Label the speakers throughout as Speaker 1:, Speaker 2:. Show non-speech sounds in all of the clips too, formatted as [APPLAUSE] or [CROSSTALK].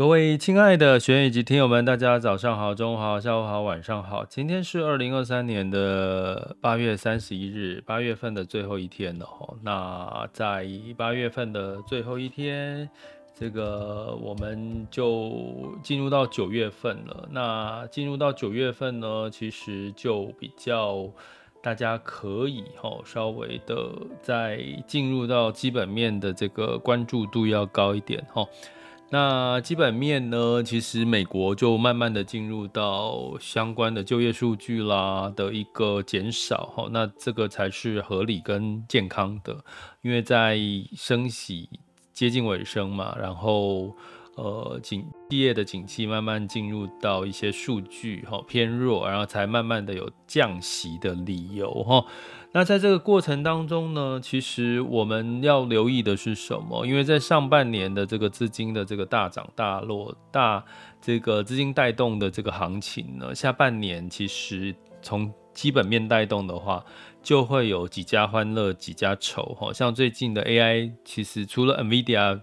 Speaker 1: 各位亲爱的学员以及听友们，大家早上好、中午好、下午好、晚上好。今天是二零二三年的八月三十一日，八月份的最后一天了。那在八月份的最后一天，这个我们就进入到九月份了。那进入到九月份呢，其实就比较大家可以哈稍微的在进入到基本面的这个关注度要高一点哈。那基本面呢，其实美国就慢慢的进入到相关的就业数据啦的一个减少哈，那这个才是合理跟健康的，因为在升息接近尾声嘛，然后呃景企业的景气慢慢进入到一些数据哈偏弱，然后才慢慢的有降息的理由哈。那在这个过程当中呢，其实我们要留意的是什么？因为在上半年的这个资金的这个大涨大落、大这个资金带动的这个行情呢，下半年其实从基本面带动的话，就会有几家欢乐几家愁哈。像最近的 AI，其实除了 NVIDIA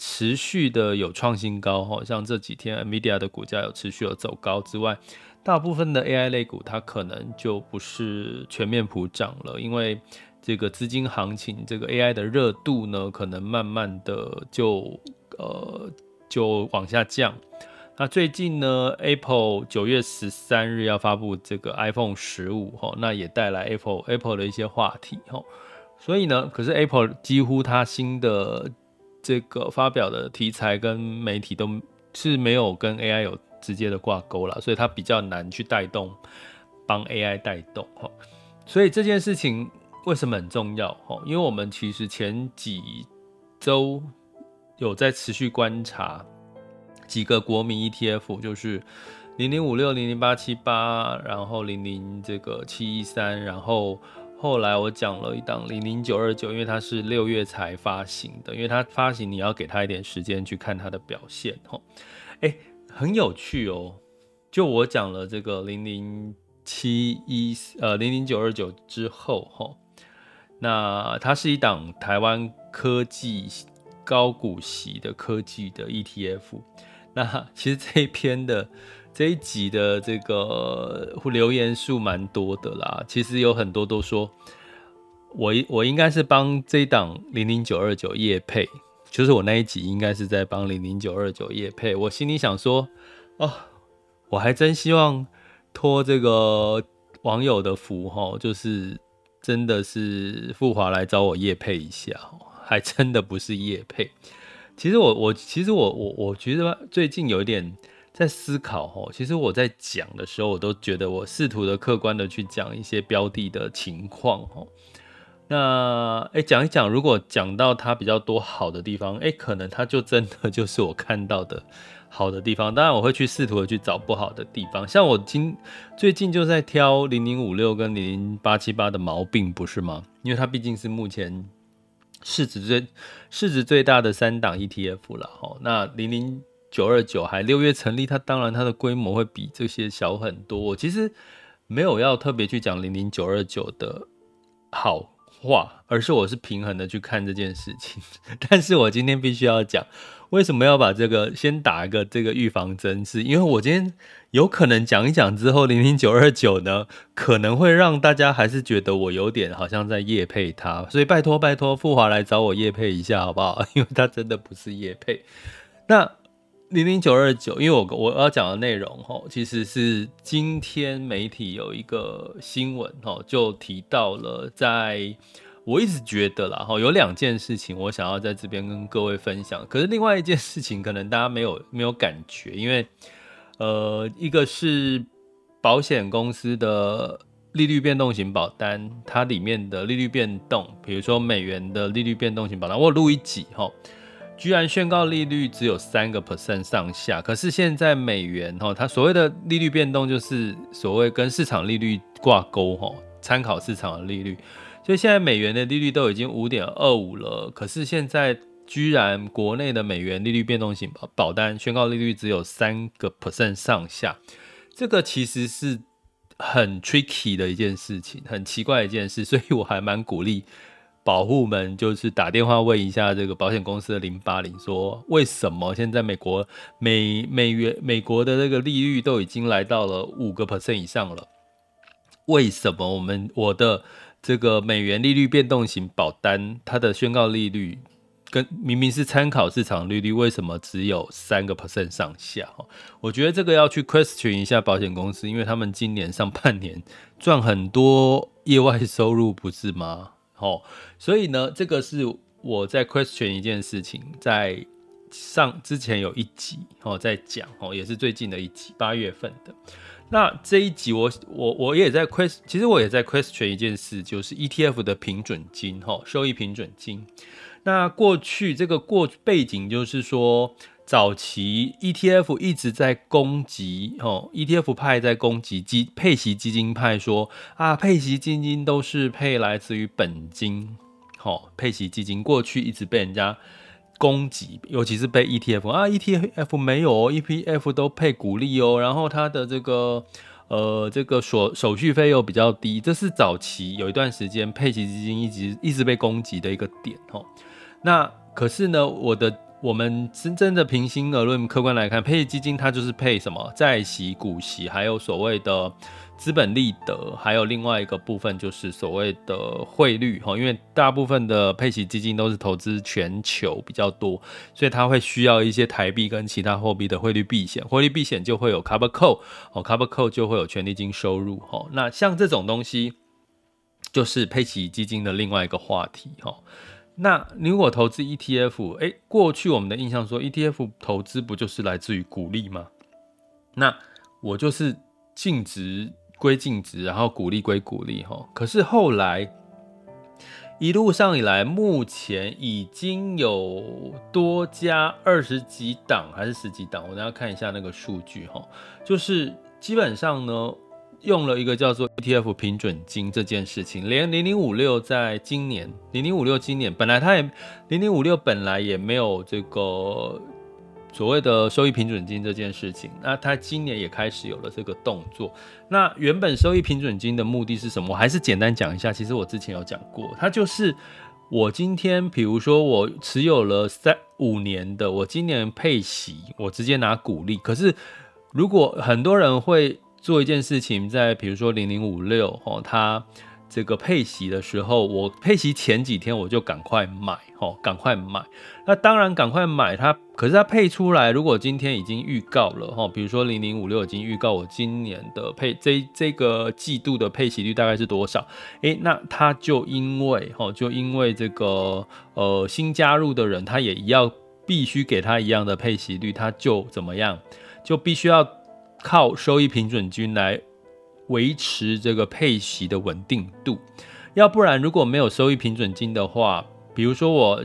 Speaker 1: 持续的有创新高哈，像这几天 NVIDIA 的股价有持续有走高之外。大部分的 AI 类股，它可能就不是全面普涨了，因为这个资金行情，这个 AI 的热度呢，可能慢慢的就呃就往下降。那最近呢，Apple 九月十三日要发布这个 iPhone 十五哈，那也带来 Apple Apple 的一些话题哈。所以呢，可是 Apple 几乎它新的这个发表的题材跟媒体都是没有跟 AI 有。直接的挂钩了，所以它比较难去带动，帮 AI 带动哈。所以这件事情为什么很重要哈？因为我们其实前几周有在持续观察几个国民 ETF，就是零零五六、零零八七八，然后零零这个七一三，然后后来我讲了一档零零九二九，因为它是六月才发行的，因为它发行你要给它一点时间去看它的表现哈。哎。很有趣哦，就我讲了这个零零七一呃零零九二九之后哈，那它是一档台湾科技高股息的科技的 ETF。那其实这一篇的这一集的这个留言数蛮多的啦，其实有很多都说我我应该是帮这一档零零九二九业配。就是我那一集应该是在帮零零九二九业配，我心里想说，哦，我还真希望托这个网友的福哈，就是真的是复华来找我业配一下，还真的不是业配。其实我我其实我我我觉得最近有一点在思考哈，其实我在讲的时候，我都觉得我试图的客观的去讲一些标的的情况哈。那哎，讲一讲，如果讲到它比较多好的地方，哎，可能它就真的 [LAUGHS] 就是我看到的好的地方。当然，我会去试图的去找不好的地方。像我今最近就在挑零零五六跟零零八七八的毛病，不是吗？因为它毕竟是目前市值最市值最大的三档 ETF 了。哈，那零零九二九还六月成立，它当然它的规模会比这些小很多。我其实没有要特别去讲零零九二九的好。话，而是我是平衡的去看这件事情，[LAUGHS] 但是我今天必须要讲，为什么要把这个先打一个这个预防针？是因为我今天有可能讲一讲之后，零零九二九呢，可能会让大家还是觉得我有点好像在夜配它，所以拜托拜托富华来找我夜配一下好不好？[LAUGHS] 因为它真的不是夜配。那零零九二九，因为我我要讲的内容哈，其实是今天媒体有一个新闻哈，就提到了，在我一直觉得啦哈，有两件事情我想要在这边跟各位分享，可是另外一件事情可能大家没有没有感觉，因为呃，一个是保险公司的利率变动型保单，它里面的利率变动，比如说美元的利率变动型保单，我录一集哈。居然宣告利率只有三个 percent 上下，可是现在美元哈，它所谓的利率变动就是所谓跟市场利率挂钩哈，参考市场的利率，所以现在美元的利率都已经五点二五了，可是现在居然国内的美元利率变动型保单宣告利率只有三个 percent 上下，这个其实是很 tricky 的一件事情，很奇怪一件事，所以我还蛮鼓励。保户们就是打电话问一下这个保险公司的零八零，说为什么现在美国美美元美国的这个利率都已经来到了五个 percent 以上了，为什么我们我的这个美元利率变动型保单它的宣告利率跟明明是参考市场利率，为什么只有三个 percent 上下？我觉得这个要去 question 一下保险公司，因为他们今年上半年赚很多意外收入，不是吗？哦，所以呢，这个是我在 question 一件事情，在上之前有一集哦，在讲哦，也是最近的一集，八月份的。那这一集我我我也在 question，其实我也在 question 一件事，就是 ETF 的平准金哈，收益平准金。那过去这个过背景就是说。早期 ETF 一直在攻击哦，ETF 派在攻击基配息基金派说啊，配息基金都是配来自于本金，好，配息基金过去一直被人家攻击，尤其是被 ETF 啊，ETF 没有，ETF 都配股利哦，然后它的这个呃这个所手续费又比较低，这是早期有一段时间配息基金一直一直被攻击的一个点哦。那可是呢，我的。我们真正的平心而论，客观来看，配基金它就是配什么债息、股息，还有所谓的资本利得，还有另外一个部分就是所谓的汇率哈。因为大部分的配息基金都是投资全球比较多，所以它会需要一些台币跟其他货币的汇率避险，汇率避险就会有 cover call 哦，cover call 就会有权利金收入哈。那像这种东西，就是配息基金的另外一个话题哈。那你如果投资 ETF，哎，过去我们的印象说 ETF 投资不就是来自于股利吗？那我就是净值归净值，然后股利归股利哈。可是后来一路上以来，目前已经有多加二十几档还是十几档，我等下看一下那个数据哈。就是基本上呢。用了一个叫做 ETF 平准金这件事情，连零零五六在今年零零五六今年本来它也零零五六本来也没有这个所谓的收益平准金这件事情，那它今年也开始有了这个动作。那原本收益平准金的目的是什么？我还是简单讲一下。其实我之前有讲过，它就是我今天比如说我持有了三五年的，我今年配息，我直接拿股利。可是如果很多人会做一件事情，在比如说零零五六哦，它这个配息的时候，我配息前几天我就赶快买哦，赶快买。那当然赶快买它，可是它配出来，如果今天已经预告了哈，比如说零零五六已经预告我今年的配这这个季度的配息率大概是多少？诶，那它就因为哈，就因为这个呃新加入的人，他也要必须给他一样的配息率，他就怎么样，就必须要。靠收益平准金来维持这个配息的稳定度，要不然如果没有收益平准金的话，比如说我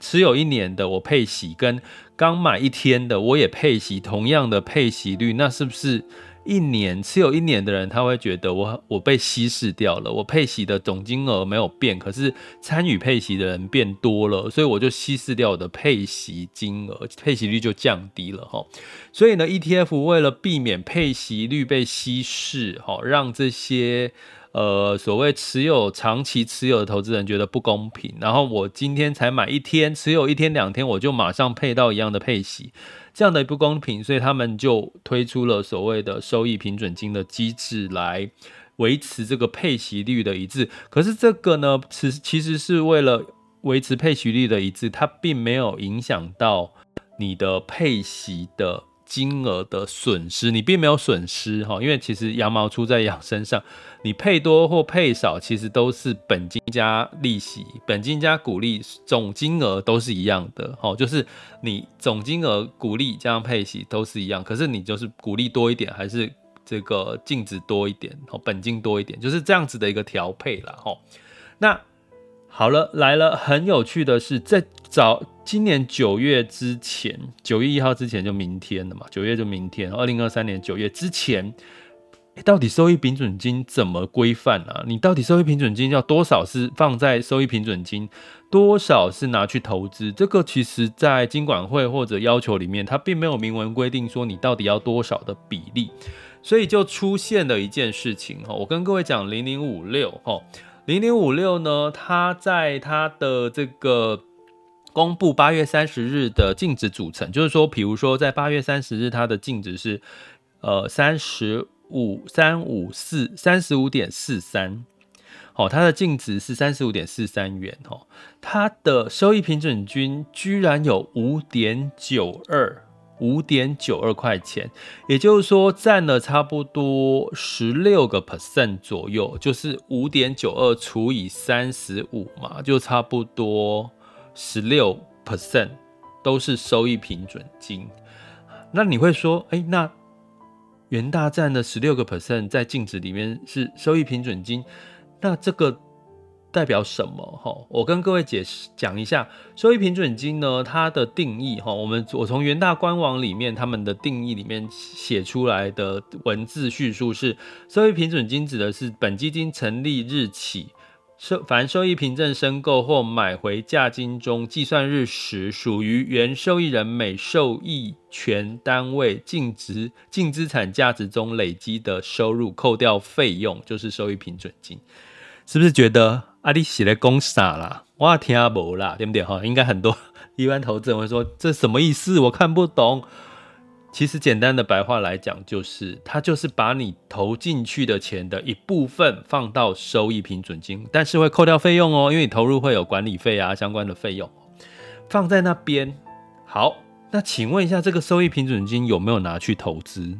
Speaker 1: 持有一年的，我配息跟刚买一天的我也配息，同样的配息率，那是不是？一年持有一年的人，他会觉得我我被稀释掉了，我配息的总金额没有变，可是参与配息的人变多了，所以我就稀释掉我的配息金额，配息率就降低了哈。所以呢，ETF 为了避免配息率被稀释，哈，让这些呃所谓持有长期持有的投资人觉得不公平，然后我今天才买一天，持有一天两天，我就马上配到一样的配息。这样的不公平，所以他们就推出了所谓的收益平准金的机制来维持这个配息率的一致。可是这个呢，其其实是为了维持配息率的一致，它并没有影响到你的配息的。金额的损失，你并没有损失哈，因为其实羊毛出在羊身上，你配多或配少，其实都是本金加利息，本金加股利，总金额都是一样的哈，就是你总金额股利加上配息都是一样，可是你就是股利多一点，还是这个净值多一点，本金多一点，就是这样子的一个调配了哈。那好了，来了，很有趣的是，在早。今年九月之前，九月一号之前就明天了嘛，九月就明天，二零二三年九月之前。到底收益平准金怎么规范啊？你到底收益平准金要多少是放在收益平准金，多少是拿去投资？这个其实在金管会或者要求里面，它并没有明文规定说你到底要多少的比例，所以就出现了一件事情哈。我跟各位讲，零零五六哈，零零五六呢，它在它的这个公布八月三十日的净值组成，就是说，比如说在八月三十日，它的净值是呃三十。五三五四三十五点四三，好，它的净值是三十五点四三元，哦，它的收益平准均居然有五点九二，五点九二块钱，也就是说占了差不多十六个 percent 左右，就是五点九二除以三十五嘛，就差不多十六 percent 都是收益平准金。那你会说，哎，那？元大占的十六个 percent 在净值里面是收益平准金，那这个代表什么？哈，我跟各位解释讲一下收益平准金呢，它的定义哈，我们我从元大官网里面他们的定义里面写出来的文字叙述是，收益平准金指的是本基金成立日起。收凡收益凭证申购或买回价金中计算日时，属于原受益人每受益权单位净值净资产价值中累积的收入，扣掉费用，就是收益凭准金。是不是觉得啊，你写的公傻啦？我听无啦，对不对？哈，应该很多 [LAUGHS] 一般投资人会说，这什么意思？我看不懂。其实简单的白话来讲，就是它就是把你投进去的钱的一部分放到收益平准金，但是会扣掉费用哦，因为你投入会有管理费啊相关的费用，放在那边。好，那请问一下，这个收益平准金有没有拿去投资？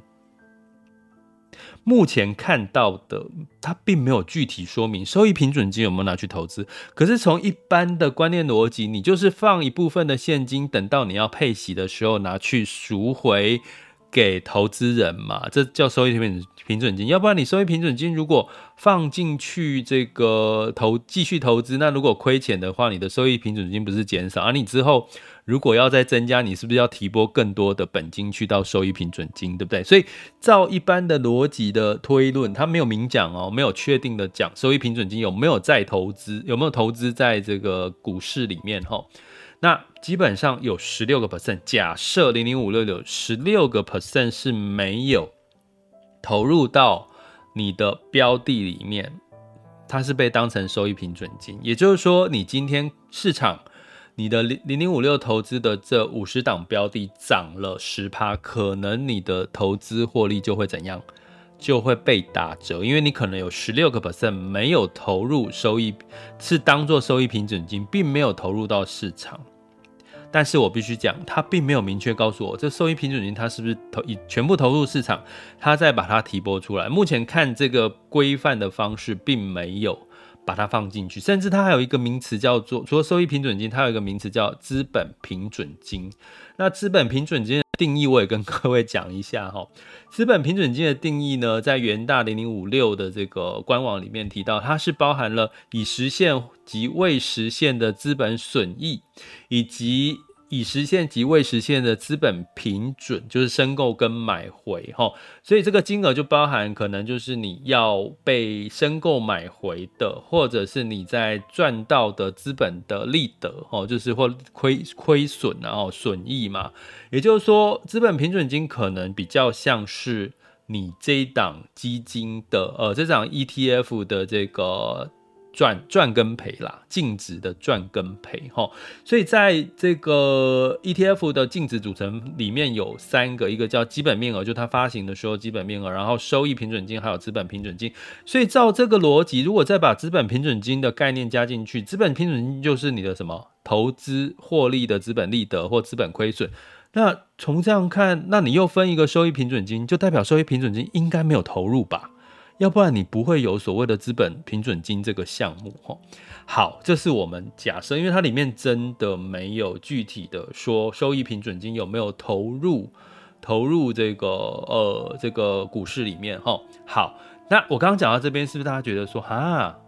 Speaker 1: 目前看到的，它并没有具体说明收益平准金有没有拿去投资。可是从一般的观念逻辑，你就是放一部分的现金，等到你要配息的时候拿去赎回给投资人嘛，这叫收益平平准金。要不然你收益平准金如果放进去这个投继续投资，那如果亏钱的话，你的收益平准金不是减少，而、你之后。如果要再增加，你是不是要提拨更多的本金去到收益平准金，对不对？所以照一般的逻辑的推论，他没有明讲哦，没有确定的讲收益平准金有没有再投资，有没有投资在这个股市里面哈？那基本上有十六个 percent，假设零零五六六十六个 percent 是没有投入到你的标的里面，它是被当成收益平准金，也就是说，你今天市场。你的零零零五六投资的这五十档标的涨了十趴，可能你的投资获利就会怎样？就会被打折，因为你可能有十六个 percent 没有投入收益，是当做收益平准金，并没有投入到市场。但是我必须讲，他并没有明确告诉我，这收益平准金他是不是投以全部投入市场，他再把它提拨出来。目前看这个规范的方式，并没有。把它放进去，甚至它还有一个名词叫做，除了收益平准金，它有一个名词叫资本平准金。那资本平准金定义，我也跟各位讲一下哈。[LAUGHS] 资本平准金的定义呢，在元大零零五六的这个官网里面提到，它是包含了已实现及未实现的资本损益，以及。已实现及未实现的资本平准，就是申购跟买回哈，所以这个金额就包含可能就是你要被申购买回的，或者是你在赚到的资本的利得哦，就是或亏亏损然后损益嘛，也就是说资本平准金可能比较像是你这一档基金的呃这档 ETF 的这个。赚赚跟赔啦，净值的赚跟赔哈，所以在这个 ETF 的净值组成里面有三个，一个叫基本面额，就它发行的时候基本面额，然后收益平准金还有资本平准金。所以照这个逻辑，如果再把资本平准金的概念加进去，资本平准金就是你的什么投资获利的资本利得或资本亏损。那从这样看，那你又分一个收益平准金，就代表收益平准金应该没有投入吧？要不然你不会有所谓的资本平准金这个项目哈。好，这是我们假设，因为它里面真的没有具体的说收益平准金有没有投入投入这个呃这个股市里面哈。好，那我刚刚讲到这边，是不是大家觉得说啊啊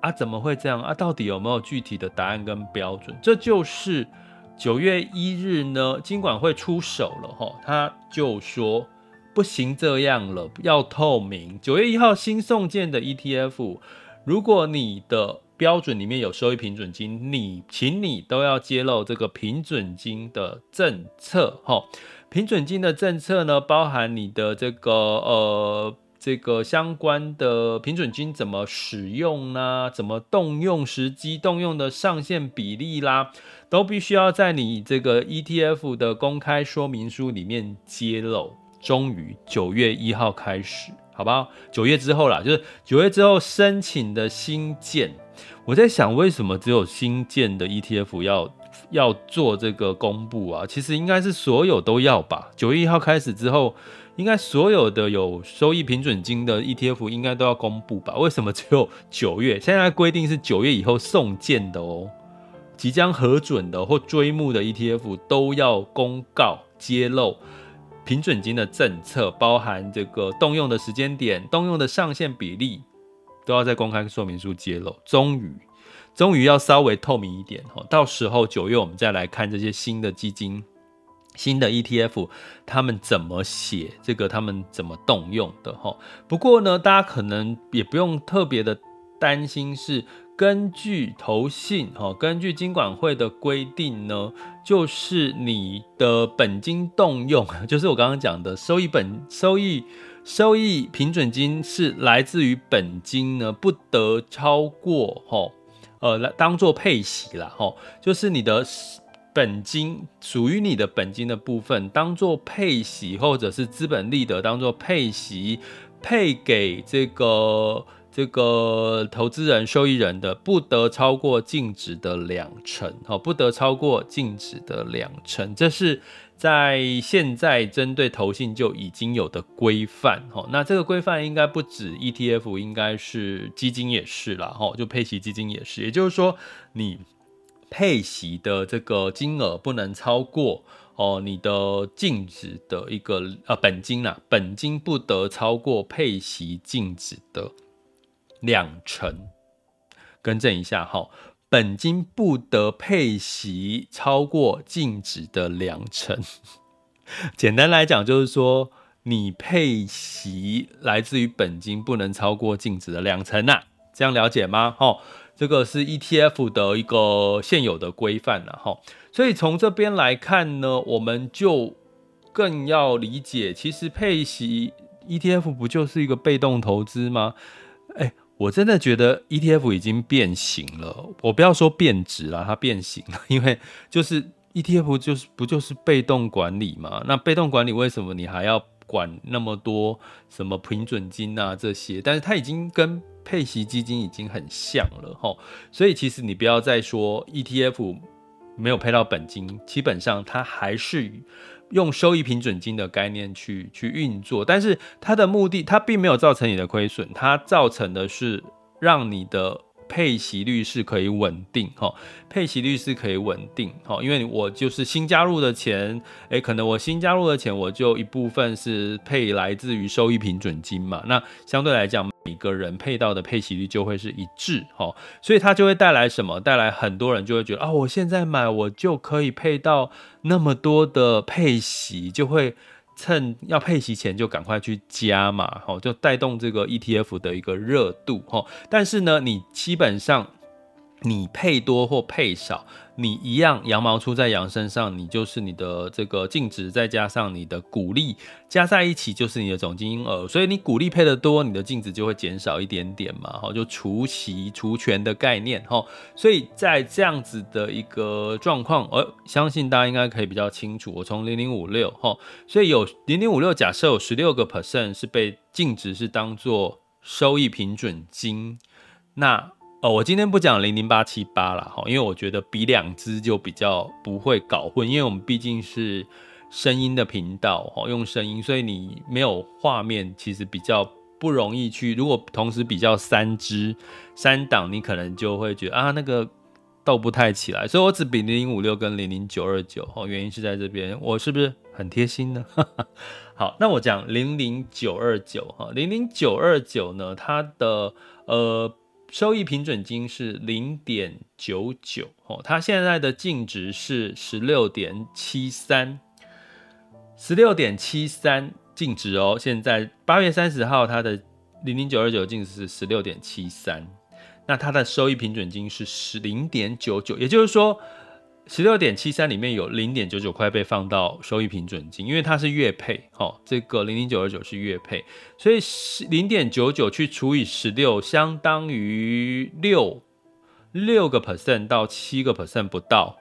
Speaker 1: 啊，怎么会这样啊？到底有没有具体的答案跟标准？这就是九月一日呢，金管会出手了哈，他就说不行这样了，要透明。九月一号新送件的 ETF，如果你的标准里面有收益平准金，你请你都要揭露这个平准金的政策哈。平准金的政策呢，包含你的这个呃这个相关的平准金怎么使用呢？怎么动用时机、动用的上限比例啦，都必须要在你这个 ETF 的公开说明书里面揭露。终于九月一号开始，好不好？九月之后啦，就是九月之后申请的新建。我在想，为什么只有新建的 ETF 要要做这个公布啊？其实应该是所有都要吧。九月一号开始之后，应该所有的有收益平准金的 ETF 应该都要公布吧？为什么只有九月？现在规定是九月以后送件的哦，即将核准的或追募的 ETF 都要公告揭露平准金的政策，包含这个动用的时间点、动用的上限比例。都要在公开说明书揭露，终于，终于要稍微透明一点哈。到时候九月我们再来看这些新的基金、新的 ETF，他们怎么写这个，他们怎么动用的哈。不过呢，大家可能也不用特别的担心，是根据投信哈，根据金管会的规定呢，就是你的本金动用，[LAUGHS] 就是我刚刚讲的收益本收益。收益平准金是来自于本金呢，不得超过吼，呃，来当做配息啦吼，就是你的本金属于你的本金的部分，当做配息或者是资本利得当做配息配给这个这个投资人、受益人的，不得超过净值的两成，哦，不得超过净值的两成，这是。在现在针对投信就已经有的规范，哦，那这个规范应该不止 ETF，应该是基金也是啦，吼，就配息基金也是，也就是说，你配息的这个金额不能超过哦，你的净值的一个呃本金啦，本金不得超过配息净值的两成，更正一下，哈。本金不得配息超过净值的两成。[LAUGHS] 简单来讲，就是说你配息来自于本金不能超过净值的两成呐。这样了解吗？哈，这个是 ETF 的一个现有的规范了哈。所以从这边来看呢，我们就更要理解，其实配息 ETF 不就是一个被动投资吗？哎。我真的觉得 ETF 已经变形了，我不要说变质了，它变形了，因为就是 ETF 就是不就是被动管理嘛？那被动管理为什么你还要管那么多什么平准金啊这些？但是它已经跟配息基金已经很像了齁，所以其实你不要再说 ETF 没有配到本金，基本上它还是。用收益平准金的概念去去运作，但是它的目的，它并没有造成你的亏损，它造成的是让你的配息率是可以稳定哈，配息率是可以稳定哈，因为我就是新加入的钱，诶，可能我新加入的钱，我就一部分是配来自于收益平准金嘛，那相对来讲。每个人配到的配息率就会是一致，哈，所以它就会带来什么？带来很多人就会觉得啊，我现在买我就可以配到那么多的配息，就会趁要配息前就赶快去加嘛，吼，就带动这个 ETF 的一个热度，吼。但是呢，你基本上你配多或配少。你一样羊毛出在羊身上，你就是你的这个净值，再加上你的股利加在一起就是你的总金额，所以你股利配得多，你的净值就会减少一点点嘛，哈，就除息除权的概念，哈，所以在这样子的一个状况，我相信大家应该可以比较清楚。我从零零五六，哈，所以有零零五六，假设有十六个 percent 是被净值是当做收益平准金，那。哦，我今天不讲零零八七八了哈，因为我觉得比两只就比较不会搞混，因为我们毕竟是声音的频道哈，用声音，所以你没有画面，其实比较不容易去。如果同时比较三只三档，你可能就会觉得啊，那个斗不太起来，所以我只比零零五六跟零零九二九哈，原因是在这边，我是不是很贴心呢？[LAUGHS] 好，那我讲零零九二九哈，零零九二九呢，它的呃。收益平准金是零点九九哦，它现在的净值是十六点七三，十六点七三净值哦。现在八月三十号，它的零零九二九净值是十六点七三，那它的收益平准金是十零点九九，也就是说。十六点七三里面有零点九九块被放到收益平准金，因为它是月配，哦，这个零零九二九是月配，所以零点九九去除以十六，相当于六六个 percent 到七个 percent 不到，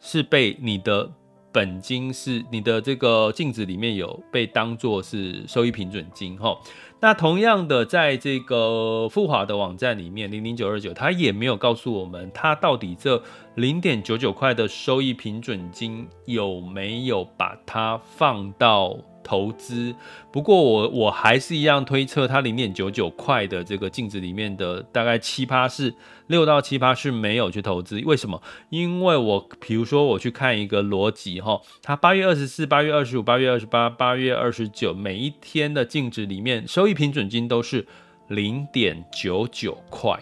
Speaker 1: 是被你的本金是你的这个镜子里面有被当做是收益平准金，哈。那同样的，在这个富华的网站里面，零零九二九，它也没有告诉我们，它到底这零点九九块的收益平准金有没有把它放到投资，不过我我还是一样推测，它零点九九块的这个净值里面的大概七趴是六到七趴是没有去投资，为什么？因为我比如说我去看一个逻辑哈，它八月二十四、八月二十五、八月二十八、八月二十九每一天的净值里面，收益平准金都是零点九九块。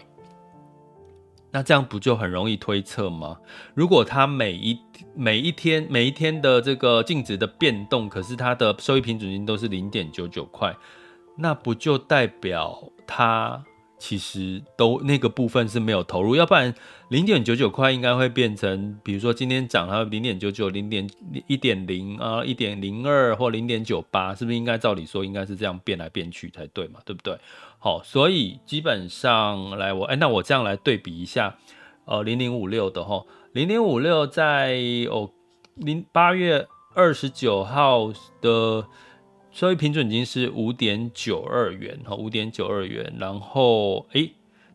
Speaker 1: 那这样不就很容易推测吗？如果它每一每一天每一天的这个净值的变动，可是它的收益平准金都是零点九九块，那不就代表它其实都那个部分是没有投入？要不然零点九九块应该会变成，比如说今天涨它零点九九、零点一点零啊、一点零二或零点九八，是不是应该照理说应该是这样变来变去才对嘛？对不对？好，所以基本上来我哎，那我这样来对比一下，呃，零零五六的哈，零零五六在哦零八月二十九号的收益平准金是五点九二元哈，五点九二元，然后哎，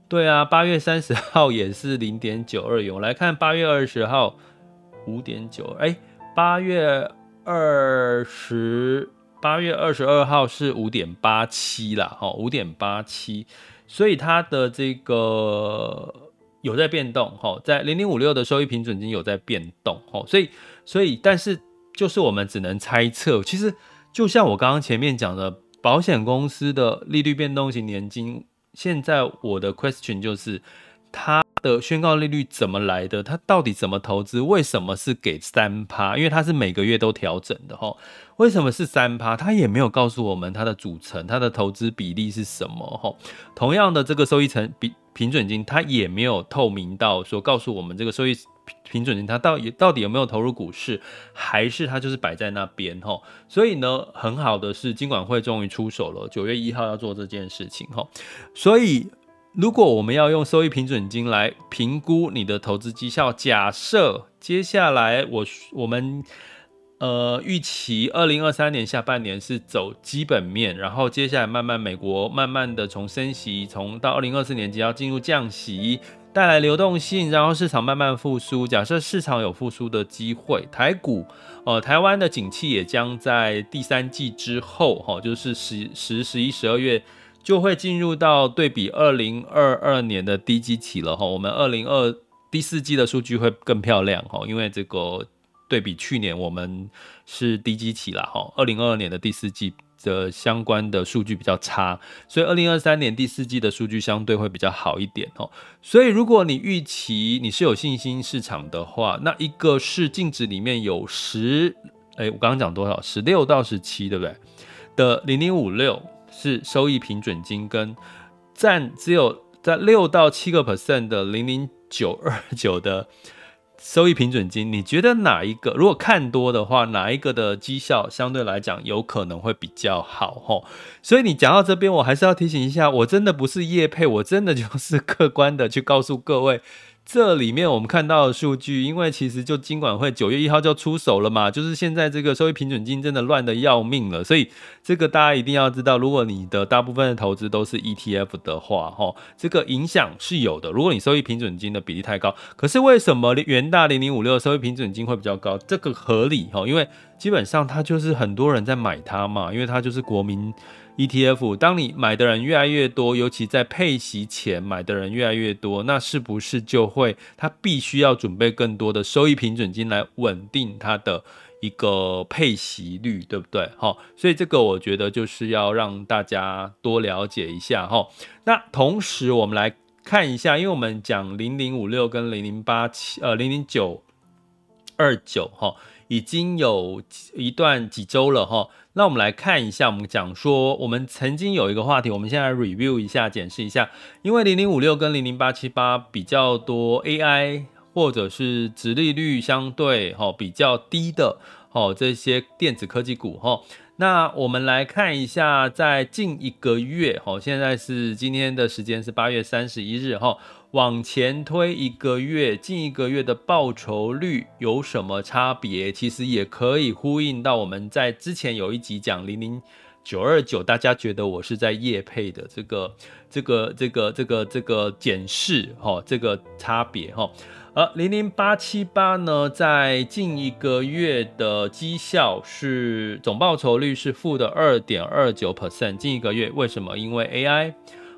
Speaker 1: 对啊，八月三十号也是零点九二元，我来看八月二十号五点九，哎，八月二十。八月二十二号是五点八七啦，哈，五点八七，所以它的这个有在变动，哈，在零零五六的收益平准金有在变动，哈，所以，所以，但是就是我们只能猜测，其实就像我刚刚前面讲的，保险公司的利率变动型年金，现在我的 question 就是它。的宣告利率怎么来的？它到底怎么投资？为什么是给三趴？因为它是每个月都调整的哈。为什么是三趴？它也没有告诉我们它的组成，它的投资比例是什么哈。同样的，这个收益成比平准金，它也没有透明到说告诉我们这个收益平准金它到底到底有没有投入股市，还是它就是摆在那边哈。所以呢，很好的是金管会终于出手了，九月一号要做这件事情哈。所以。如果我们要用收益平准金来评估你的投资绩效，假设接下来我我们呃预期二零二三年下半年是走基本面，然后接下来慢慢美国慢慢的从升息，从到二零二四年即将进入降息，带来流动性，然后市场慢慢复苏。假设市场有复苏的机会，台股呃台湾的景气也将在第三季之后哈，就是十十十一十二月。就会进入到对比二零二二年的低基期了哈，我们二零二第四季的数据会更漂亮哈，因为这个对比去年我们是低基期了哈，二零二二年的第四季的相关的数据比较差，所以二零二三年第四季的数据相对会比较好一点哦。所以如果你预期你是有信心市场的话，那一个是净值里面有十，哎，我刚刚讲多少？十六到十七，对不对？的零零五六。是收益平准金跟占只有在六到七个 percent 的零零九二九的收益平准金，你觉得哪一个？如果看多的话，哪一个的绩效相对来讲有可能会比较好？吼，所以你讲到这边，我还是要提醒一下，我真的不是业配，我真的就是客观的去告诉各位。这里面我们看到的数据，因为其实就金管会九月一号就出手了嘛，就是现在这个收益平准金真的乱得要命了，所以这个大家一定要知道，如果你的大部分的投资都是 ETF 的话，哈，这个影响是有的。如果你收益平准金的比例太高，可是为什么元大零零五六收益平准金会比较高？这个合理哈，因为基本上它就是很多人在买它嘛，因为它就是国民。ETF，当你买的人越来越多，尤其在配息前买的人越来越多，那是不是就会他必须要准备更多的收益平准金来稳定它的一个配息率，对不对？好，所以这个我觉得就是要让大家多了解一下哈。那同时我们来看一下，因为我们讲零零五六跟零零八七，呃，零零九二九哈，已经有一段几周了哈。那我们来看一下，我们讲说，我们曾经有一个话题，我们现在 review 一下，检视一下，因为零零五六跟零零八七八比较多 AI 或者是殖利率相对哈比较低的哦这些电子科技股哈。那我们来看一下，在近一个月哈，现在是今天的时间是八月三十一日哈。往前推一个月，近一个月的报酬率有什么差别？其实也可以呼应到我们在之前有一集讲零零九二九，大家觉得我是在业配的这个这个这个这个这个检视哈，这个差别哈。而零零八七八呢，在近一个月的绩效是总报酬率是负的二点二九 percent，近一个月为什么？因为 AI。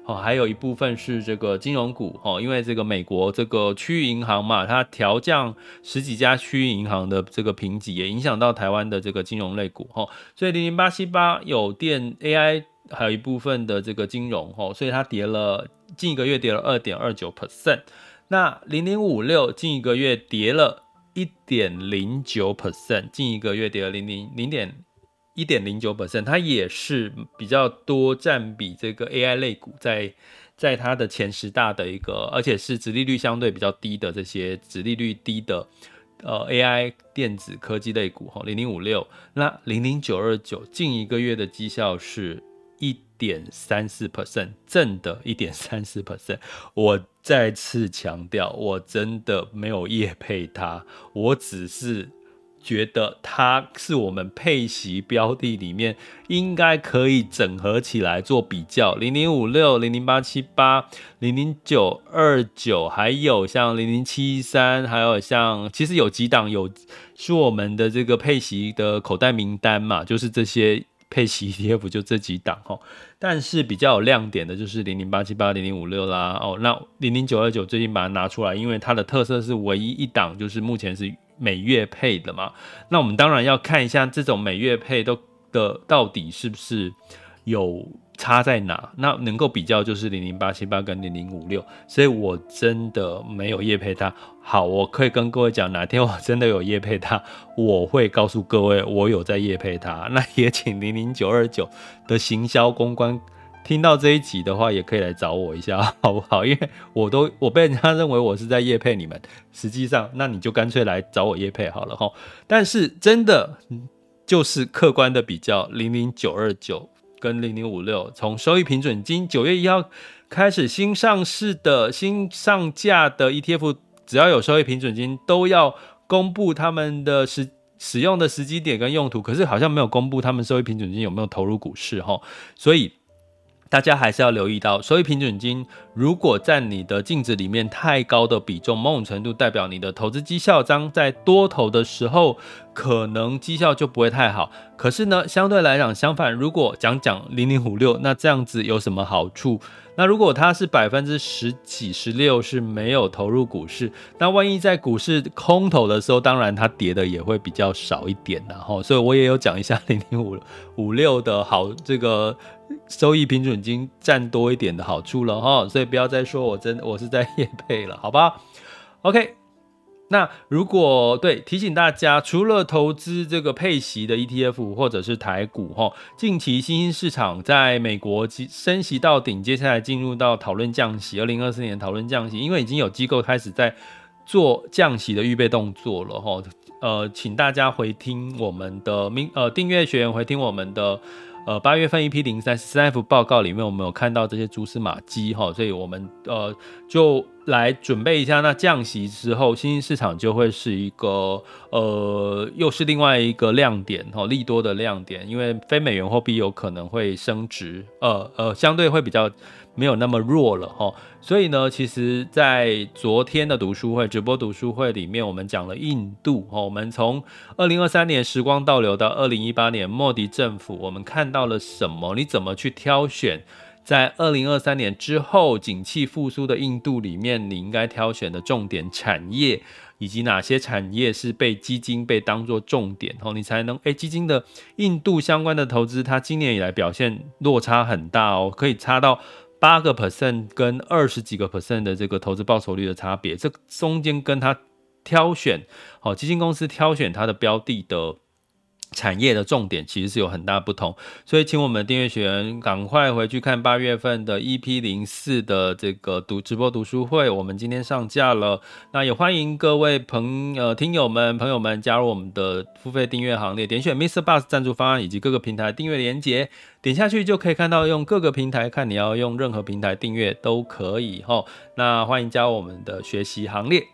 Speaker 1: 哦，还有一部分是这个金融股哦，因为这个美国这个区域银行嘛，它调降十几家区域银行的这个评级，也影响到台湾的这个金融类股哈，所以零零八七八有电 AI，还有一部分的这个金融哈，所以它跌了近一个月跌了二点二九 percent，那零零五六近一个月跌了一点零九 percent，近一个月跌了零零零点。一点零九百分，它也是比较多占比这个 AI 类股在在它的前十大的一个，而且是殖利率相对比较低的这些殖利率低的呃 AI 电子科技类股哈，零零五六，那零零九二九近一个月的绩效是一点三四 percent，正的一点三四 percent。我再次强调，我真的没有业配它，我只是。觉得它是我们配息标的里面应该可以整合起来做比较，零零五六、零零八七八、零零九二九，还有像零零七三，还有像其实有几档有是我们的这个配息的口袋名单嘛，就是这些配息 ETF 就这几档哈，但是比较有亮点的就是零零八七八、零零五六啦哦，那零零九二九最近把它拿出来，因为它的特色是唯一一档就是目前是。每月配的嘛，那我们当然要看一下这种每月配都的到底是不是有差在哪，那能够比较就是零零八七八跟零零五六，所以我真的没有夜配它。好，我可以跟各位讲，哪天我真的有夜配它，我会告诉各位我有在夜配它。那也请零零九二九的行销公关。听到这一集的话，也可以来找我一下，好不好？因为我都我被人家认为我是在业配你们，实际上那你就干脆来找我业配好了哈。但是真的就是客观的比较，零零九二九跟零零五六，从收益平准金九月一号开始新上市的新上架的 ETF，只要有收益平准金，都要公布他们的使使用的时机点跟用途，可是好像没有公布他们收益平准金有没有投入股市哈，所以。大家还是要留意到，收益平准金如果在你的净值里面太高的比重，某种程度代表你的投资绩效章在多头的时候，可能绩效就不会太好。可是呢，相对来讲，相反，如果讲讲零零五六，那这样子有什么好处？那如果它是百分之十几、十六是没有投入股市，那万一在股市空头的时候，当然它跌的也会比较少一点，然后，所以我也有讲一下零零五五六的好，这个收益平准金占多一点的好处了哈，所以不要再说我真我是在业配了，好吧？OK。那如果对提醒大家，除了投资这个配息的 ETF 或者是台股哈，近期新兴市场在美国升息到顶，接下来进入到讨论降息，二零二四年讨论降息，因为已经有机构开始在做降息的预备动作了哈。呃，请大家回听我们的名呃订阅学员回听我们的。呃，八月份一批零三三 F 报告里面，我们有看到这些蛛丝马迹哈，所以我们呃就来准备一下，那降息之后，新兴市场就会是一个呃，又是另外一个亮点哈，利多的亮点，因为非美元货币有可能会升值，呃呃，相对会比较。没有那么弱了哈，所以呢，其实，在昨天的读书会直播读书会里面，我们讲了印度哈，我们从二零二三年时光倒流到二零一八年莫迪政府，我们看到了什么？你怎么去挑选在二零二三年之后景气复苏的印度里面，你应该挑选的重点产业，以及哪些产业是被基金被当作重点哦，你才能诶，基金的印度相关的投资，它今年以来表现落差很大哦，可以差到。八个 percent 跟二十几个 percent 的这个投资报酬率的差别，这中间跟他挑选好基金公司挑选它的标的的。产业的重点其实是有很大不同，所以请我们订阅学员赶快回去看八月份的 EP 零四的这个读直播读书会，我们今天上架了，那也欢迎各位朋呃听友们朋友们加入我们的付费订阅行列，点选 Mr. Bus 赞助方案以及各个平台订阅连接，点下去就可以看到用各个平台看你要用任何平台订阅都可以哈，那欢迎加入我们的学习行列。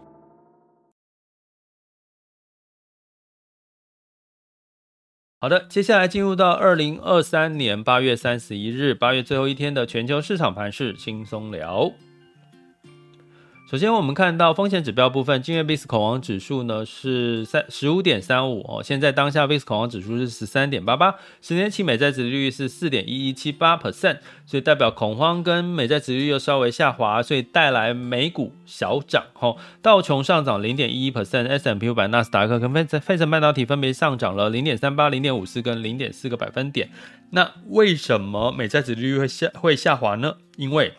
Speaker 1: 好的，接下来进入到二零二三年八月三十一日，八月最后一天的全球市场盘势轻松聊。首先，我们看到风险指标部分，今日 VIX 恐慌指数呢是三十五点三五哦。现在当下 VIX 恐慌指数是十三点八八，十年期美债殖利率是四点一一七八 percent，所以代表恐慌跟美债殖利率又稍微下滑，所以带来美股小涨哈。道琼上涨零点一一 percent，S M P 五百、纳斯达克跟费城费城半导体分别上涨了零点三八、零点五四跟零点四个百分点。那为什么美债殖利率会下会下滑呢？因为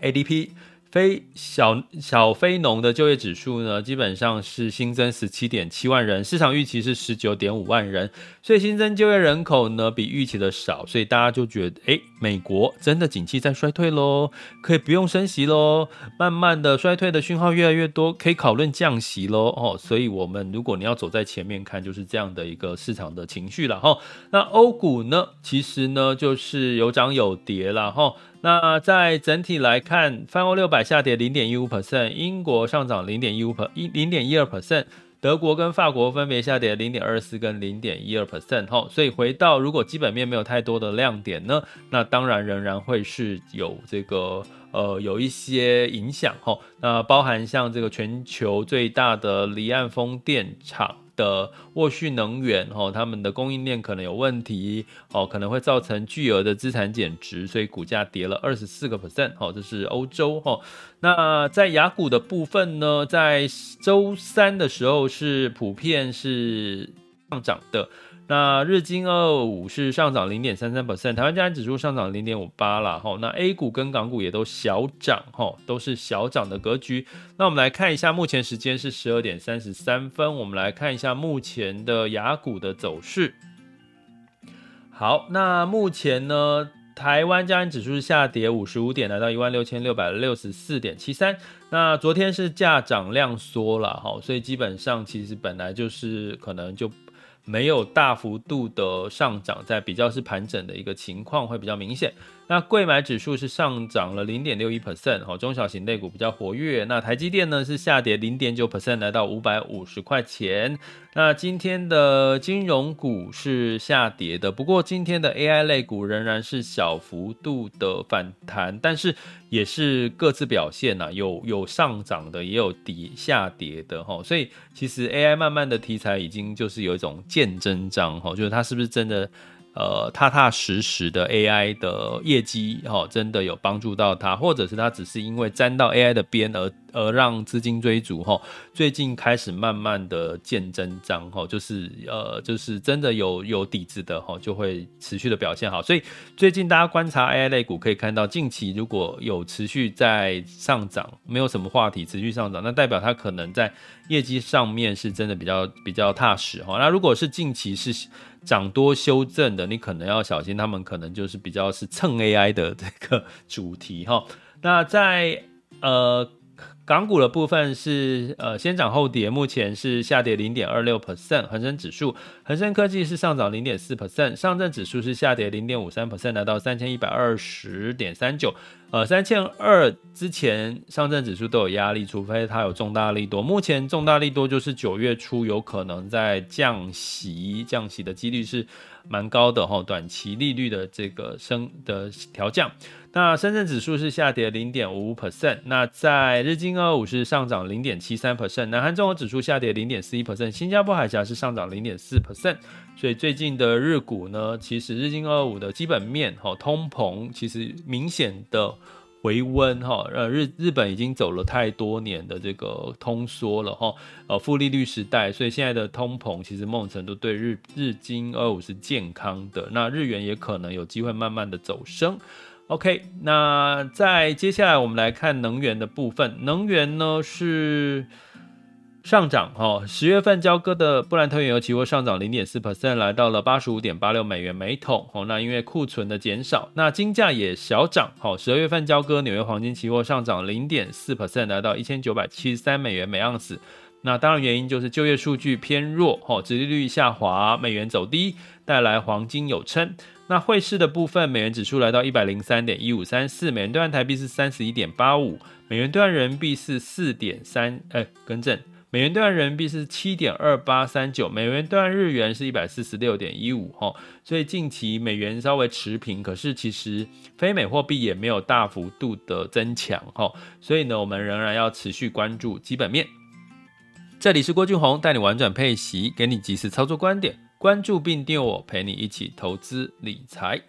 Speaker 1: ADP。非小小非农的就业指数呢，基本上是新增十七点七万人，市场预期是十九点五万人，所以新增就业人口呢比预期的少，所以大家就觉得，诶，美国真的景气在衰退喽，可以不用升息喽，慢慢的衰退的讯号越来越多，可以讨论降息喽，哦，所以我们如果你要走在前面看，就是这样的一个市场的情绪了，哈。那欧股呢，其实呢就是有涨有跌了，哈。那在整体来看，泛欧六百下跌零点一五 percent，英国上涨零点一五 per 一零点一二 percent，德国跟法国分别下跌零点二四跟零点一二 percent 哈。所以回到如果基本面没有太多的亮点呢，那当然仍然会是有这个呃有一些影响哈。那包含像这个全球最大的离岸风电厂。的沃旭能源哦，他们的供应链可能有问题哦，可能会造成巨额的资产减值，所以股价跌了二十四个 percent 哦，这是欧洲哈。那在雅股的部分呢，在周三的时候是普遍是上涨的。那日经二五是上涨零点三三 percent，台湾加权指数上涨零点五八了哈。那 A 股跟港股也都小涨哈，都是小涨的格局。那我们来看一下，目前时间是十二点三十三分，我们来看一下目前的雅股的走势。好，那目前呢，台湾加权指数是下跌五十五点，来到一万六千六百六十四点七三。那昨天是价涨量缩了哈，所以基本上其实本来就是可能就。没有大幅度的上涨，在比较是盘整的一个情况会比较明显。那柜买指数是上涨了零点六一 percent，哈，中小型类股比较活跃。那台积电呢是下跌零点九 percent，来到五百五十块钱。那今天的金融股是下跌的，不过今天的 AI 类股仍然是小幅度的反弹，但是也是各自表现呐，有有上涨的，也有跌下跌的，哈。所以其实 AI 慢慢的题材已经就是有一种见真章，哈，就是它是不是真的？呃，踏踏实实的 AI 的业绩，哈，真的有帮助到他，或者是他只是因为沾到 AI 的边而而让资金追逐，哈，最近开始慢慢的见真章，哈，就是呃，就是真的有有底子的，哈，就会持续的表现好。所以最近大家观察 AI 类股，可以看到近期如果有持续在上涨，没有什么话题持续上涨，那代表它可能在业绩上面是真的比较比较踏实，哈。那如果是近期是。涨多修正的，你可能要小心，他们可能就是比较是蹭 AI 的这个主题哈。那在呃港股的部分是呃先涨后跌，目前是下跌零点二六 percent。恒生指数，恒生科技是上涨零点四 percent，上证指数是下跌零点五三 percent，来到三千一百二十点三九。呃，三千二之前上证指数都有压力，除非它有重大利多。目前重大利多就是九月初有可能在降息，降息的几率是蛮高的哈，短期利率的这个升的调降。那深圳指数是下跌零点五五 percent，那在日经二五是上涨零点七三 percent，南韩综合指数下跌零点四一 percent，新加坡海峡是上涨零点四 percent。所以最近的日股呢，其实日经二五的基本面哈，通膨其实明显的回温哈，呃日日本已经走了太多年的这个通缩了哈，呃负利率时代，所以现在的通膨其实某种程度对日日经二五是健康的，那日元也可能有机会慢慢的走升。OK，那在接下来我们来看能源的部分。能源呢是上涨哈，十月份交割的布兰特原油期货上涨零点四 percent，来到了八十五点八六美元每桶。哦，那因为库存的减少，那金价也小涨。好，十二月份交割纽约黄金期货上涨零点四 percent，来到一千九百七十三美元每盎司。那当然原因就是就业数据偏弱，哈，殖利率下滑，美元走低，带来黄金有撑。那汇市的部分，美元指数来到一百零三点一五三四，美元兑换台币是三十一点八五，美元兑换人民币是四点三，哎，更正，美元兑换人民币是七点二八三九，美元兑换日元是一百四十六点一五，哈，所以近期美元稍微持平，可是其实非美货币也没有大幅度的增强，哈，所以呢，我们仍然要持续关注基本面。这里是郭俊宏，带你玩转配息，给你及时操作观点。关注并订阅我，陪你一起投资理财。